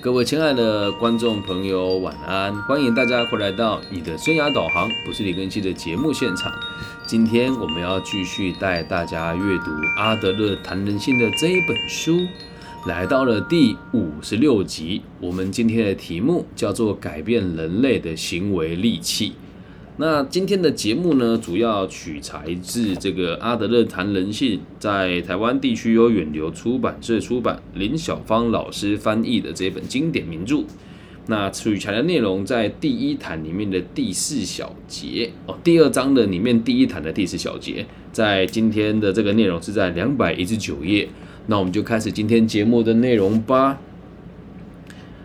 各位亲爱的观众朋友，晚安！欢迎大家回来到你的生涯导航，我是李根熙的节目现场。今天我们要继续带大家阅读阿德勒谈人性的这一本书，来到了第五十六集。我们今天的题目叫做“改变人类的行为利器”。那今天的节目呢，主要取材自这个阿德勒谈人性，在台湾地区有远流出版社出版，林小芳老师翻译的这本经典名著。那取材的内容在第一谈里面的第四小节哦，第二章的里面第一谈的第四小节，在今天的这个内容是在两百一十九页。那我们就开始今天节目的内容吧。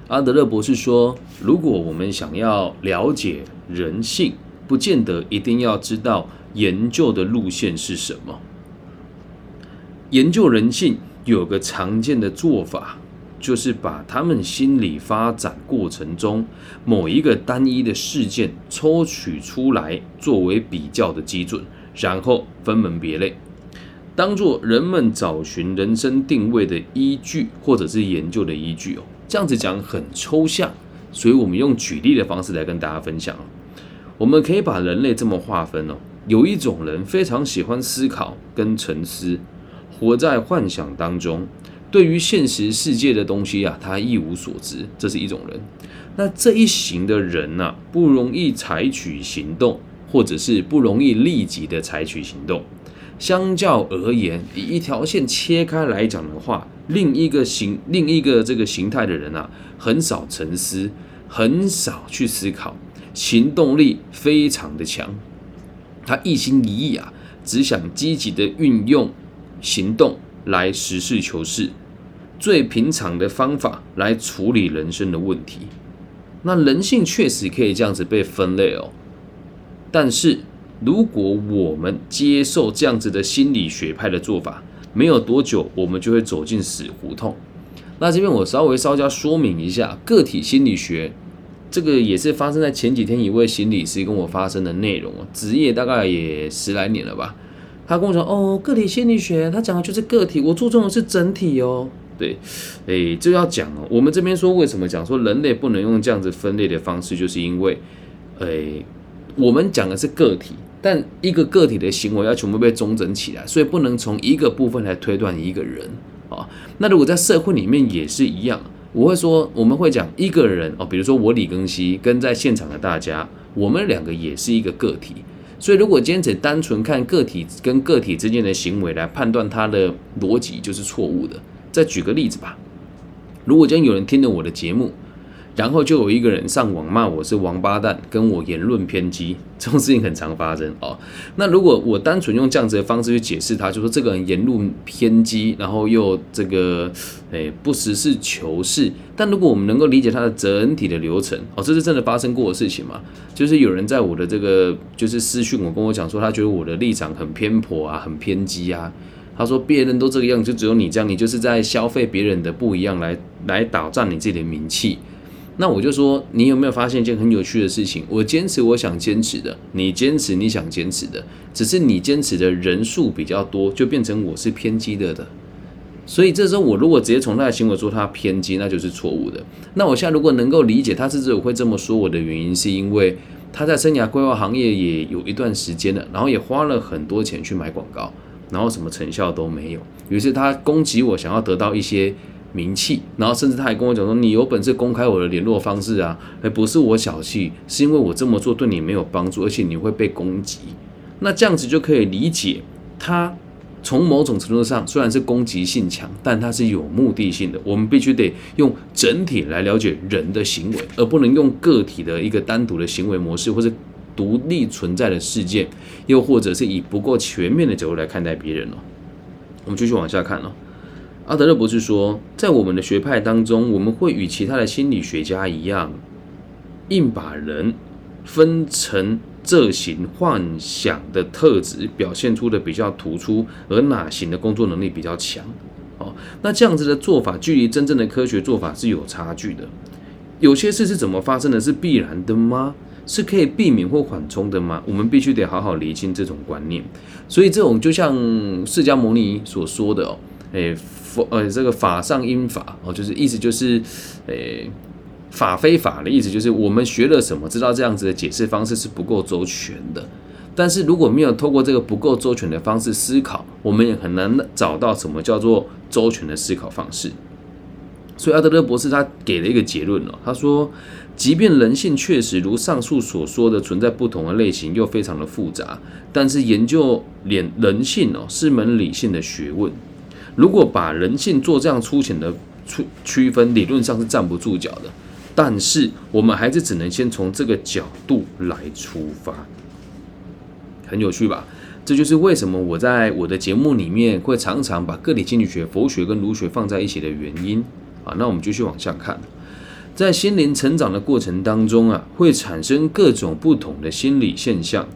阿德勒博士说，如果我们想要了解人性，不见得一定要知道研究的路线是什么。研究人性有个常见的做法，就是把他们心理发展过程中某一个单一的事件抽取出来作为比较的基准，然后分门别类，当做人们找寻人生定位的依据，或者是研究的依据哦。这样子讲很抽象，所以我们用举例的方式来跟大家分享。我们可以把人类这么划分哦，有一种人非常喜欢思考跟沉思，活在幻想当中，对于现实世界的东西啊，他一无所知，这是一种人。那这一型的人呢，不容易采取行动，或者是不容易立即的采取行动。相较而言，以一条线切开来讲的话，另一个形另一个这个形态的人啊，很少沉思，很少去思考。行动力非常的强，他一心一意啊，只想积极的运用行动来实事求是，最平常的方法来处理人生的问题。那人性确实可以这样子被分类哦，但是如果我们接受这样子的心理学派的做法，没有多久我们就会走进死胡同。那这边我稍微稍加说明一下，个体心理学。这个也是发生在前几天一位心理师跟我发生的内容哦，职业大概也十来年了吧。他跟我说：“哦，个体心理学，他讲的就是个体，我注重的是整体哦。”对，诶，就要讲哦。我们这边说为什么讲说人类不能用这样子分类的方式，就是因为，诶，我们讲的是个体，但一个个体的行为要全部被中整起来，所以不能从一个部分来推断一个人啊。那如果在社会里面也是一样。我会说，我们会讲一个人哦，比如说我李庚希跟在现场的大家，我们两个也是一个个体。所以，如果今天只单纯看个体跟个体之间的行为来判断他的逻辑，就是错误的。再举个例子吧，如果今天有人听了我的节目。然后就有一个人上网骂我是王八蛋，跟我言论偏激，这种事情很常发生哦。那如果我单纯用这样子的方式去解释他，就说这个人言论偏激，然后又这个诶不实事求是。但如果我们能够理解他的整体的流程，哦，这是真的发生过的事情嘛？就是有人在我的这个就是私讯我跟我讲说，他觉得我的立场很偏颇啊，很偏激啊。他说别人都这个样，就只有你这样，你就是在消费别人的不一样来来打战你自己的名气。那我就说，你有没有发现一件很有趣的事情？我坚持我想坚持的，你坚持你想坚持的，只是你坚持的人数比较多，就变成我是偏激的的。所以这时候，我如果直接从他的行为说他偏激，那就是错误的。那我现在如果能够理解他之所以会这么说我的原因，是因为他在生涯规划行业也有一段时间了，然后也花了很多钱去买广告，然后什么成效都没有。于是他攻击我，想要得到一些。名气，然后甚至他还跟我讲说：“你有本事公开我的联络方式啊！”而不是我小气，是因为我这么做对你没有帮助，而且你会被攻击。那这样子就可以理解，他从某种程度上虽然是攻击性强，但他是有目的性的。我们必须得用整体来了解人的行为，而不能用个体的一个单独的行为模式，或者独立存在的事件，又或者是以不够全面的角度来看待别人了。我们继续往下看了。阿德勒博士说，在我们的学派当中，我们会与其他的心理学家一样，硬把人分成这型幻想的特质表现出的比较突出，而哪型的工作能力比较强。哦，那这样子的做法，距离真正的科学做法是有差距的。有些事是怎么发生的？是必然的吗？是可以避免或缓冲的吗？我们必须得好好厘清这种观念。所以，这种就像释迦牟尼所说的哦，诶。佛呃这个法上因法哦，就是意思就是呃法非法的意思，就是我们学了什么，知道这样子的解释方式是不够周全的。但是如果没有透过这个不够周全的方式思考，我们也很难找到什么叫做周全的思考方式。所以阿德勒博士他给了一个结论哦，他说，即便人性确实如上述所说的存在不同的类型，又非常的复杂，但是研究人人性哦是门理性的学问。如果把人性做这样粗浅的区区分，理论上是站不住脚的。但是我们还是只能先从这个角度来出发。很有趣吧？这就是为什么我在我的节目里面会常常把个体心理学、佛学跟儒学放在一起的原因啊。那我们继续往下看，在心灵成长的过程当中啊，会产生各种不同的心理现象，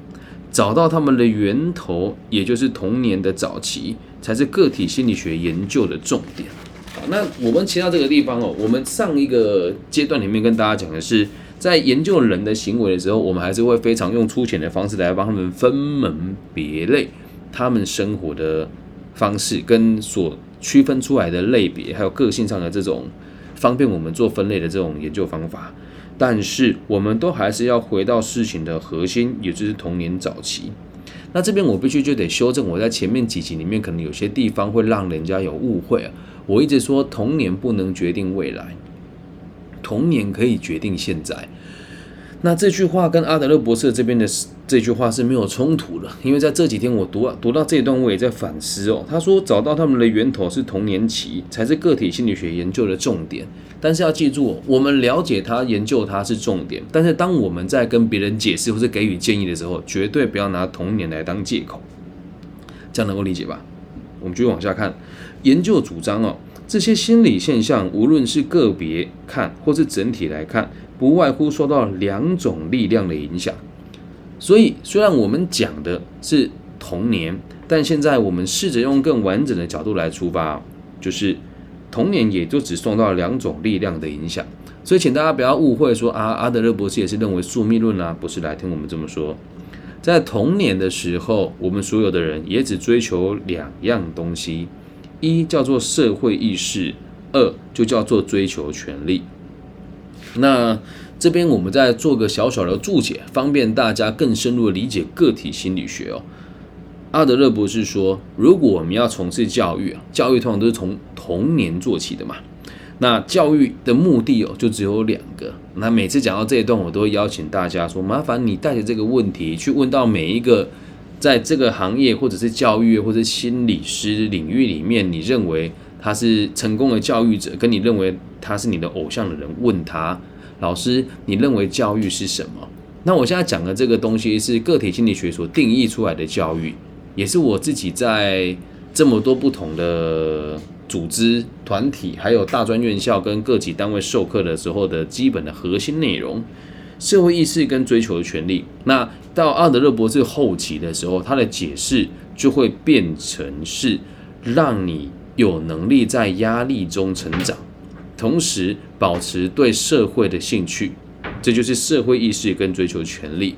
找到他们的源头，也就是童年的早期，才是个体心理学研究的重点。好，那我们切到这个地方哦，我们上一个阶段里面跟大家讲的是。在研究人的行为的时候，我们还是会非常用粗浅的方式来帮他们分门别类他们生活的方式，跟所区分出来的类别，还有个性上的这种方便我们做分类的这种研究方法。但是，我们都还是要回到事情的核心，也就是童年早期。那这边我必须就得修正，我在前面几集里面可能有些地方会让人家有误会啊。我一直说童年不能决定未来。童年可以决定现在，那这句话跟阿德勒博士这边的这句话是没有冲突的，因为在这几天我读啊读到这一段，我也在反思哦。他说找到他们的源头是童年期，才是个体心理学研究的重点。但是要记住，我们了解它、研究它是重点，但是当我们在跟别人解释或是给予建议的时候，绝对不要拿童年来当借口。这样能够理解吧？我们继续往下看，研究主张哦。这些心理现象，无论是个别看或是整体来看，不外乎受到两种力量的影响。所以，虽然我们讲的是童年，但现在我们试着用更完整的角度来出发，就是童年也就只受到两种力量的影响。所以，请大家不要误会，说啊，阿德勒博士也是认为宿命论啊，不是来听我们这么说。在童年的时候，我们所有的人也只追求两样东西。一叫做社会意识，二就叫做追求权利。那这边我们再做个小小的注解，方便大家更深入的理解个体心理学哦。阿德勒博士说，如果我们要从事教育啊，教育通常都是从童年做起的嘛。那教育的目的哦，就只有两个。那每次讲到这一段，我都会邀请大家说，麻烦你带着这个问题去问到每一个。在这个行业，或者是教育，或者心理师领域里面，你认为他是成功的教育者，跟你认为他是你的偶像的人，问他老师，你认为教育是什么？那我现在讲的这个东西是个体心理学所定义出来的教育，也是我自己在这么多不同的组织团体，还有大专院校跟各级单位授课的时候的基本的核心内容。社会意识跟追求的权利，那到阿德勒博士后期的时候，他的解释就会变成是让你有能力在压力中成长，同时保持对社会的兴趣，这就是社会意识跟追求权利。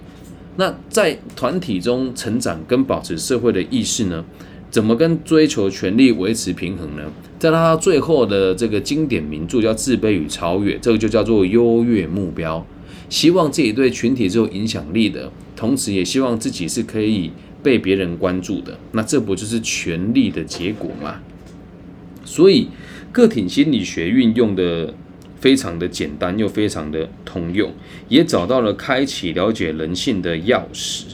那在团体中成长跟保持社会的意识呢，怎么跟追求权利维持平衡呢？在他最后的这个经典名著叫《自卑与超越》，这个就叫做优越目标。希望自己对群体是有影响力的，同时也希望自己是可以被别人关注的。那这不就是权力的结果吗？所以个体心理学运用的非常的简单，又非常的通用，也找到了开启了解人性的钥匙。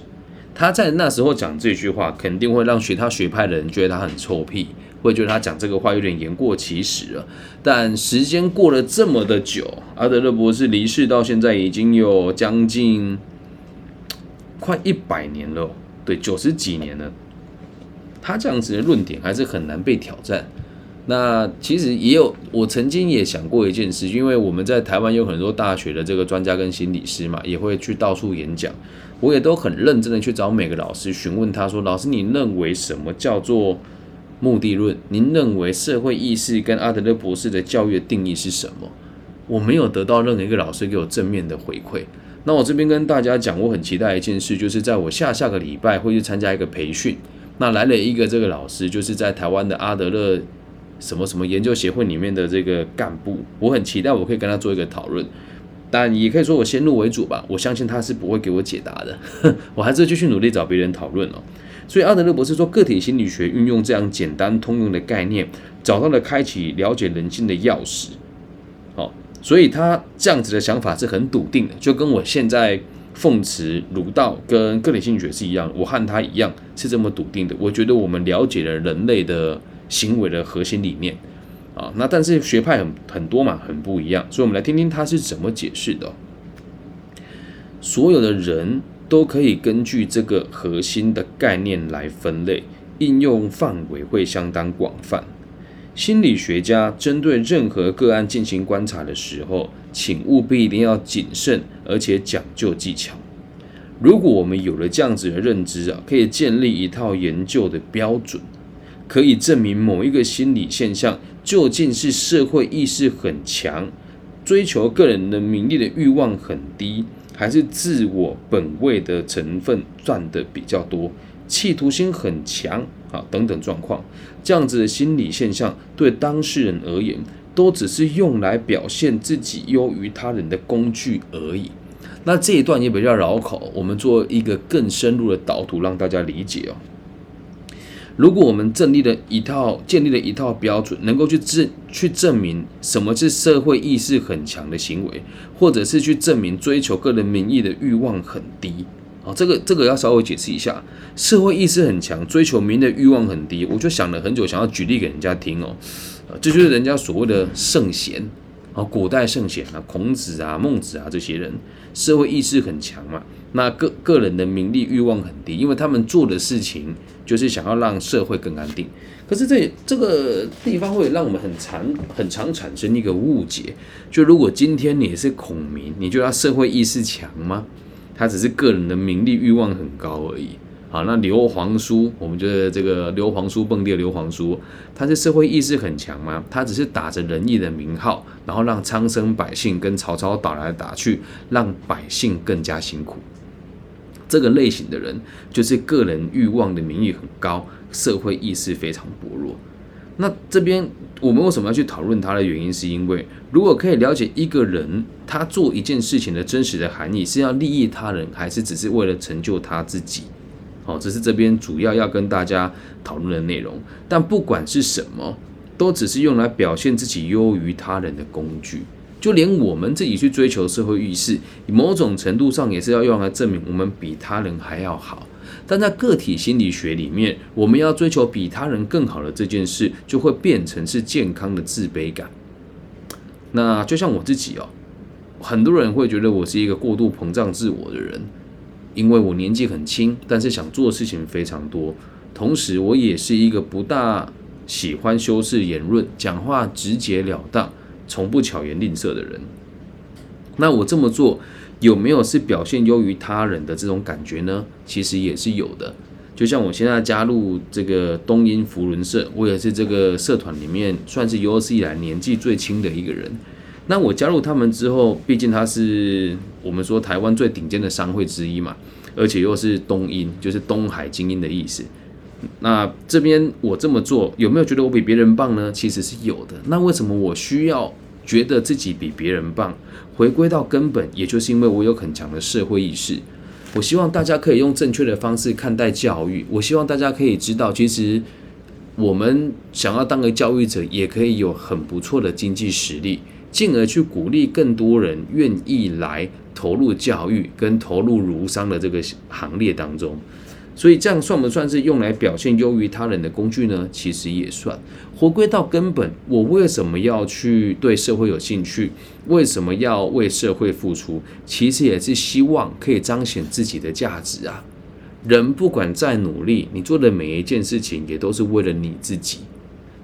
他在那时候讲这句话，肯定会让学他学派的人觉得他很臭屁。会觉得他讲这个话有点言过其实了，但时间过了这么的久，阿德勒博士离世到现在已经有将近快一百年了，对，九十几年了。他这样子的论点还是很难被挑战。那其实也有，我曾经也想过一件事，因为我们在台湾有很多大学的这个专家跟心理师嘛，也会去到处演讲，我也都很认真的去找每个老师询问他说：“老师，你认为什么叫做？”目的论，您认为社会意识跟阿德勒博士的教育定义是什么？我没有得到任何一个老师给我正面的回馈。那我这边跟大家讲，我很期待一件事，就是在我下下个礼拜会去参加一个培训。那来了一个这个老师，就是在台湾的阿德勒什么什么研究协会里面的这个干部，我很期待我可以跟他做一个讨论。但也可以说我先入为主吧，我相信他是不会给我解答的，我还是继续努力找别人讨论哦。所以阿德勒博士说，个体心理学运用这样简单通用的概念，找到了开启了解人性的钥匙。好，所以他这样子的想法是很笃定的，就跟我现在奉持儒道跟个体心理学是一样，我和他一样是这么笃定的。我觉得我们了解了人类的行为的核心理念。啊，那但是学派很很多嘛，很不一样，所以我们来听听他是怎么解释的。所有的人都可以根据这个核心的概念来分类，应用范围会相当广泛。心理学家针对任何个案进行观察的时候，请务必一定要谨慎，而且讲究技巧。如果我们有了这样子的认知啊，可以建立一套研究的标准，可以证明某一个心理现象。究竟是社会意识很强，追求个人的名利的欲望很低，还是自我本位的成分占的比较多，企图心很强啊等等状况，这样子的心理现象对当事人而言，都只是用来表现自己优于他人的工具而已。那这一段也比较绕口，我们做一个更深入的导图，让大家理解哦。如果我们建立了一套建立了一套标准，能够去证去证明什么是社会意识很强的行为，或者是去证明追求个人名义的欲望很低，啊，这个这个要稍微解释一下，社会意识很强，追求名的欲望很低，我就想了很久，想要举例给人家听哦，这就是人家所谓的圣贤。啊，古代圣贤啊，孔子啊、孟子啊这些人，社会意识很强嘛。那个个人的名利欲望很低，因为他们做的事情就是想要让社会更安定。可是这这个地方会让我们很常很常产生一个误解，就如果今天你是孔明，你觉得社会意识强吗？他只是个人的名利欲望很高而已。好，那刘皇叔，我们觉得这个刘皇叔蹦迪的刘皇叔，他是社会意识很强吗？他只是打着仁义的名号，然后让苍生百姓跟曹操打来打去，让百姓更加辛苦。这个类型的人，就是个人欲望的名誉很高，社会意识非常薄弱。那这边我们为什么要去讨论他的原因？是因为如果可以了解一个人他做一件事情的真实的含义，是要利益他人，还是只是为了成就他自己？好，这是这边主要要跟大家讨论的内容。但不管是什么，都只是用来表现自己优于他人的工具。就连我们自己去追求社会意识，某种程度上也是要用来证明我们比他人还要好。但在个体心理学里面，我们要追求比他人更好的这件事，就会变成是健康的自卑感。那就像我自己哦，很多人会觉得我是一个过度膨胀自我的人，因为我年纪很轻，但是想做的事情非常多。同时，我也是一个不大喜欢修饰言论，讲话直截了当。从不巧言令色的人，那我这么做有没有是表现优于他人的这种感觉呢？其实也是有的。就像我现在加入这个东英福伦社，我也是这个社团里面算是有史以来年纪最轻的一个人。那我加入他们之后，毕竟他是我们说台湾最顶尖的商会之一嘛，而且又是东英，就是东海精英的意思。那这边我这么做有没有觉得我比别人棒呢？其实是有的。那为什么我需要觉得自己比别人棒？回归到根本，也就是因为我有很强的社会意识。我希望大家可以用正确的方式看待教育。我希望大家可以知道，其实我们想要当个教育者，也可以有很不错的经济实力，进而去鼓励更多人愿意来投入教育跟投入儒商的这个行列当中。所以这样算不算是用来表现优于他人的工具呢？其实也算。回归到根本，我为什么要去对社会有兴趣？为什么要为社会付出？其实也是希望可以彰显自己的价值啊。人不管再努力，你做的每一件事情也都是为了你自己。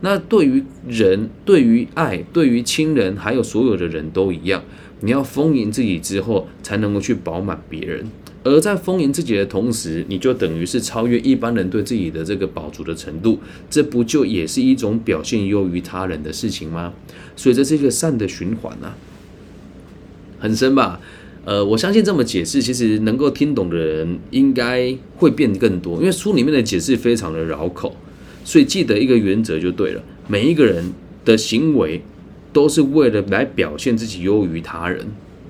那对于人，对于爱，对于亲人，还有所有的人都一样，你要丰盈自己之后，才能够去饱满别人。而在丰盈自己的同时，你就等于是超越一般人对自己的这个饱足的程度，这不就也是一种表现优于他人的事情吗？所以这是一个善的循环啊，很深吧？呃，我相信这么解释，其实能够听懂的人应该会变更多，因为书里面的解释非常的绕口，所以记得一个原则就对了：每一个人的行为都是为了来表现自己优于他人，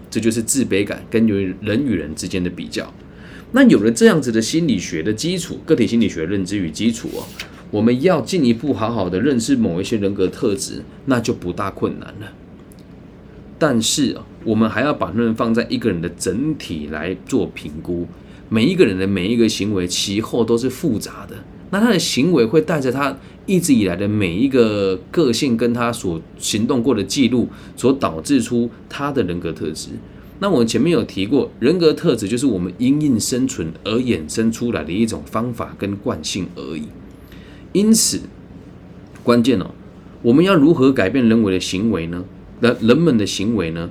这就是自卑感跟与人与人之间的比较。那有了这样子的心理学的基础，个体心理学认知与基础哦，我们要进一步好好的认识某一些人格特质，那就不大困难了。但是啊，我们还要把论放在一个人的整体来做评估。每一个人的每一个行为，其后都是复杂的。那他的行为会带着他一直以来的每一个个性，跟他所行动过的记录，所导致出他的人格特质。那我前面有提过，人格特质就是我们因应生存而衍生出来的一种方法跟惯性而已。因此，关键哦，我们要如何改变人为的行为呢？那人们的行为呢？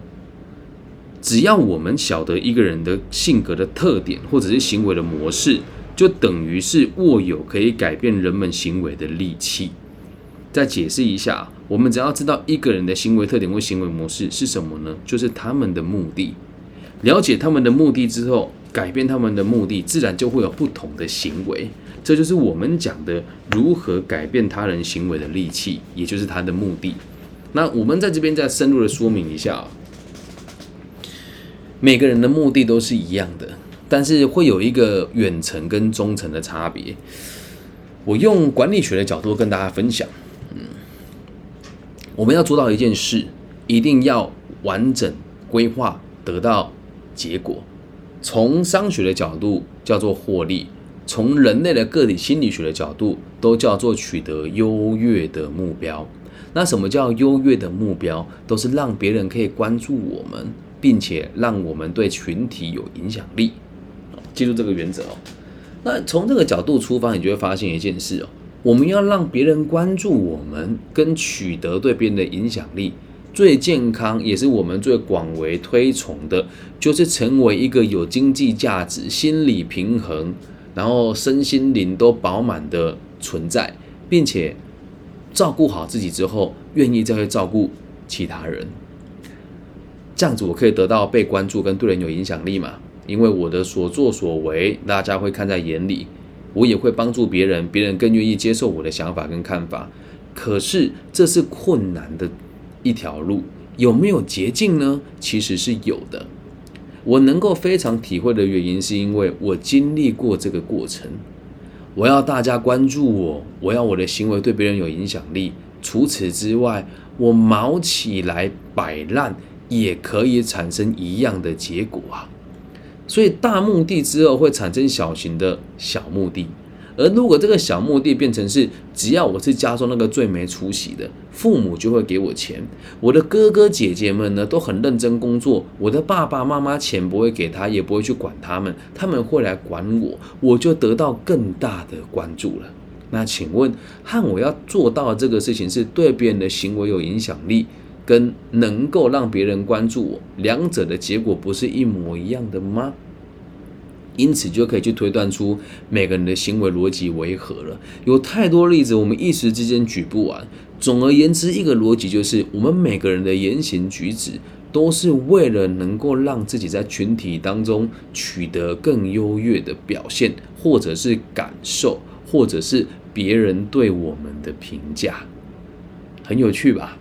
只要我们晓得一个人的性格的特点，或者是行为的模式，就等于是握有可以改变人们行为的利器。再解释一下，我们只要知道一个人的行为特点或行为模式是什么呢？就是他们的目的。了解他们的目的之后，改变他们的目的，自然就会有不同的行为。这就是我们讲的如何改变他人行为的利器，也就是他的目的。那我们在这边再深入的说明一下，每个人的目的都是一样的，但是会有一个远程跟中程的差别。我用管理学的角度跟大家分享，嗯，我们要做到一件事，一定要完整规划，得到结果。从商学的角度叫做获利，从人类的个体心理学的角度都叫做取得优越的目标。那什么叫优越的目标？都是让别人可以关注我们，并且让我们对群体有影响力。记住这个原则哦。那从这个角度出发，你就会发现一件事哦：我们要让别人关注我们，跟取得对别人的影响力，最健康也是我们最广为推崇的，就是成为一个有经济价值、心理平衡，然后身心灵都饱满的存在，并且。照顾好自己之后，愿意再去照顾其他人，这样子我可以得到被关注跟对人有影响力嘛？因为我的所作所为，大家会看在眼里，我也会帮助别人，别人更愿意接受我的想法跟看法。可是这是困难的一条路，有没有捷径呢？其实是有的。我能够非常体会的原因，是因为我经历过这个过程。我要大家关注我，我要我的行为对别人有影响力。除此之外，我毛起来摆烂也可以产生一样的结果啊。所以大目的之后会产生小型的小目的。而如果这个小目的变成是，只要我是家中那个最没出息的，父母就会给我钱。我的哥哥姐姐们呢都很认真工作，我的爸爸妈妈钱不会给他，也不会去管他们，他们会来管我，我就得到更大的关注了。那请问，和我要做到这个事情是对别人的行为有影响力，跟能够让别人关注我，两者的结果不是一模一样的吗？因此就可以去推断出每个人的行为逻辑为何了。有太多例子，我们一时之间举不完。总而言之，一个逻辑就是，我们每个人的言行举止都是为了能够让自己在群体当中取得更优越的表现，或者是感受，或者是别人对我们的评价。很有趣吧？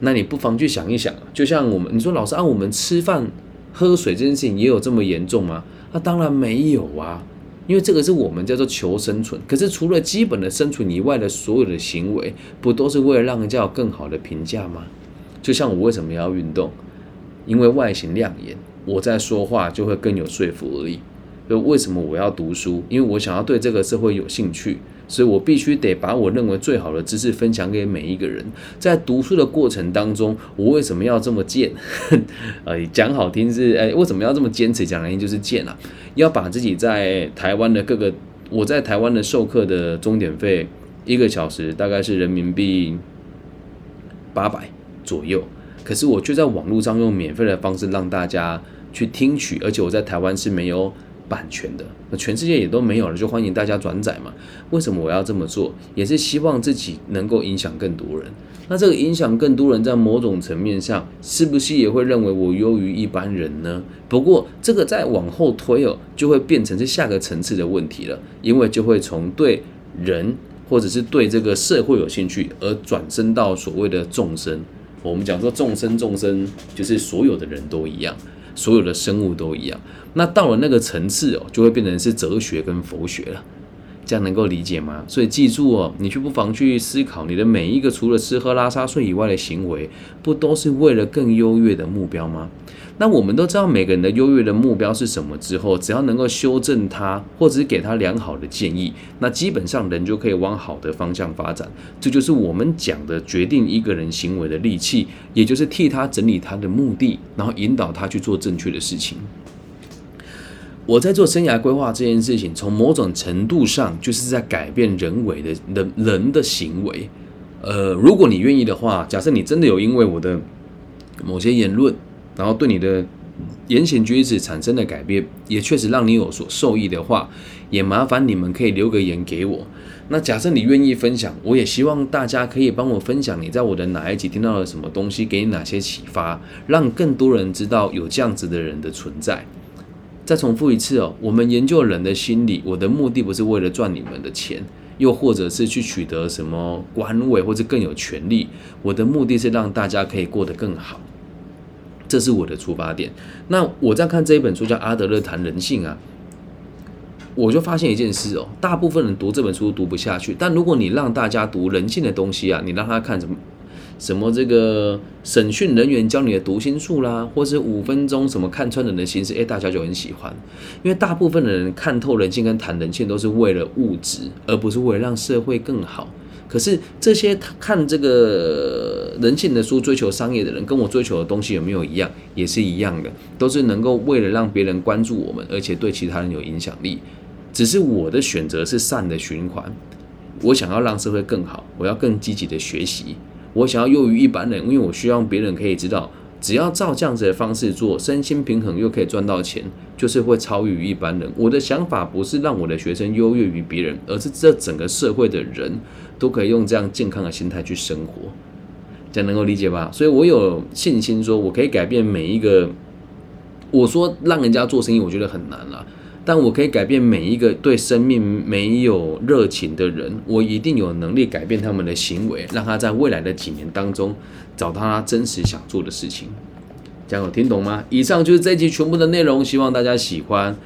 那你不妨去想一想，就像我们，你说老师，按我们吃饭喝水这件事情，也有这么严重吗？那当然没有啊，因为这个是我们叫做求生存。可是除了基本的生存以外的所有的行为，不都是为了让人家有更好的评价吗？就像我为什么要运动？因为外形亮眼，我在说话就会更有说服力。就为什么我要读书？因为我想要对这个社会有兴趣。所以我必须得把我认为最好的知识分享给每一个人。在读书的过程当中，我为什么要这么贱？呃，讲好听是，哎，为什么要这么坚持？讲原因就是贱啊！要把自己在台湾的各个，我在台湾的授课的钟点费，一个小时大概是人民币八百左右，可是我却在网络上用免费的方式让大家去听取，而且我在台湾是没有。版权的，那全世界也都没有了，就欢迎大家转载嘛。为什么我要这么做？也是希望自己能够影响更多人。那这个影响更多人，在某种层面上，是不是也会认为我优于一般人呢？不过这个再往后推哦，就会变成是下个层次的问题了，因为就会从对人或者是对这个社会有兴趣，而转身到所谓的众生。我们讲说众生，众生就是所有的人都一样，所有的生物都一样。那到了那个层次哦，就会变成是哲学跟佛学了。这样能够理解吗？所以记住哦，你去不妨去思考，你的每一个除了吃喝拉撒睡以外的行为，不都是为了更优越的目标吗？那我们都知道每个人的优越的目标是什么之后，只要能够修正它，或者是给他良好的建议，那基本上人就可以往好的方向发展。这就是我们讲的决定一个人行为的利器，也就是替他整理他的目的，然后引导他去做正确的事情。我在做生涯规划这件事情，从某种程度上就是在改变人为的人人的行为。呃，如果你愿意的话，假设你真的有因为我的某些言论，然后对你的言行举止产生的改变，也确实让你有所受益的话，也麻烦你们可以留个言给我。那假设你愿意分享，我也希望大家可以帮我分享你在我的哪一集听到了什么东西，给你哪些启发，让更多人知道有这样子的人的存在。再重复一次哦，我们研究人的心理，我的目的不是为了赚你们的钱，又或者是去取得什么官位或者更有权利，我的目的是让大家可以过得更好。这是我的出发点。那我在看这一本书叫《阿德勒谈人性》啊，我就发现一件事哦，大部分人读这本书读不下去。但如果你让大家读人性的东西啊，你让他看什么什么这个审讯人员教你的读心术啦，或是五分钟什么看穿人的心思，哎，大家就很喜欢。因为大部分的人看透人性跟谈人性，都是为了物质，而不是为了让社会更好。可是这些看这个人性的书、追求商业的人，跟我追求的东西有没有一样？也是一样的，都是能够为了让别人关注我们，而且对其他人有影响力。只是我的选择是善的循环，我想要让社会更好，我要更积极的学习，我想要优于一般人，因为我希望别人可以知道。只要照这样子的方式做，身心平衡又可以赚到钱，就是会超越于一般人。我的想法不是让我的学生优越于别人，而是这整个社会的人都可以用这样健康的心态去生活，这样能够理解吧？所以我有信心说，我可以改变每一个。我说让人家做生意，我觉得很难了。但我可以改变每一个对生命没有热情的人，我一定有能力改变他们的行为，让他在未来的几年当中找到他真实想做的事情。这样有听懂吗？以上就是这一集全部的内容，希望大家喜欢。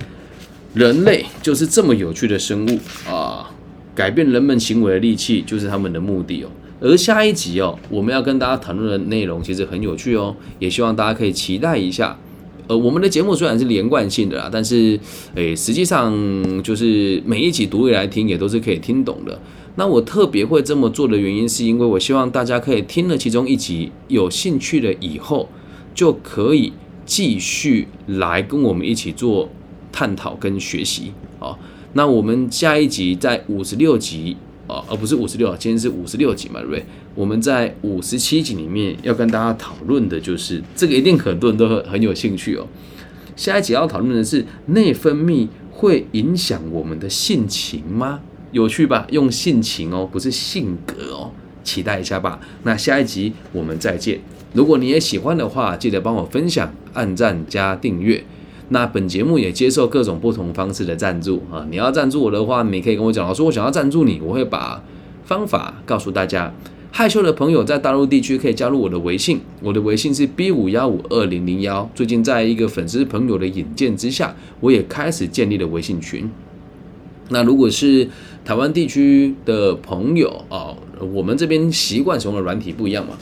人类就是这么有趣的生物啊！改变人们行为的利器就是他们的目的哦。而下一集哦，我们要跟大家谈论的内容其实很有趣哦，也希望大家可以期待一下。呃，我们的节目虽然是连贯性的啦，但是，诶，实际上就是每一集读起来听也都是可以听懂的。那我特别会这么做的原因，是因为我希望大家可以听了其中一集有兴趣了以后，就可以继续来跟我们一起做探讨跟学习。好，那我们下一集在五十六集。哦，而不是五十六，今天是五十六集嘛，对不对？我们在五十七集里面要跟大家讨论的就是这个，一定很多人都很很有兴趣哦。下一集要讨论的是内分泌会影响我们的性情吗？有趣吧？用性情哦，不是性格哦，期待一下吧。那下一集我们再见。如果你也喜欢的话，记得帮我分享、按赞加订阅。那本节目也接受各种不同方式的赞助啊！你要赞助我的话，你可以跟我讲，老师，我想要赞助你，我会把方法告诉大家。害羞的朋友在大陆地区可以加入我的微信，我的微信是 B 五幺五二零零幺。最近在一个粉丝朋友的引荐之下，我也开始建立了微信群。那如果是台湾地区的朋友啊，我们这边习惯使用的软体不一样嘛。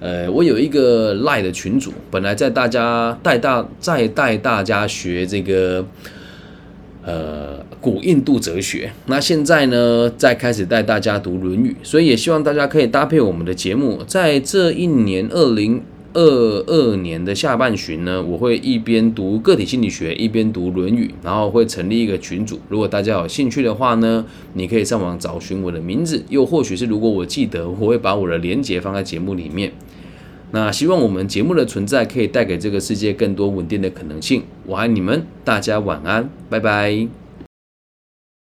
呃，我有一个赖的群主，本来在大家带大在带大家学这个呃古印度哲学，那现在呢在开始带大家读《论语》，所以也希望大家可以搭配我们的节目，在这一年二零二二年的下半旬呢，我会一边读个体心理学，一边读《论语》，然后会成立一个群组。如果大家有兴趣的话呢，你可以上网找寻我的名字，又或许是如果我记得，我会把我的连结放在节目里面。那希望我们节目的存在可以带给这个世界更多稳定的可能性。我爱你们，大家晚安，拜拜。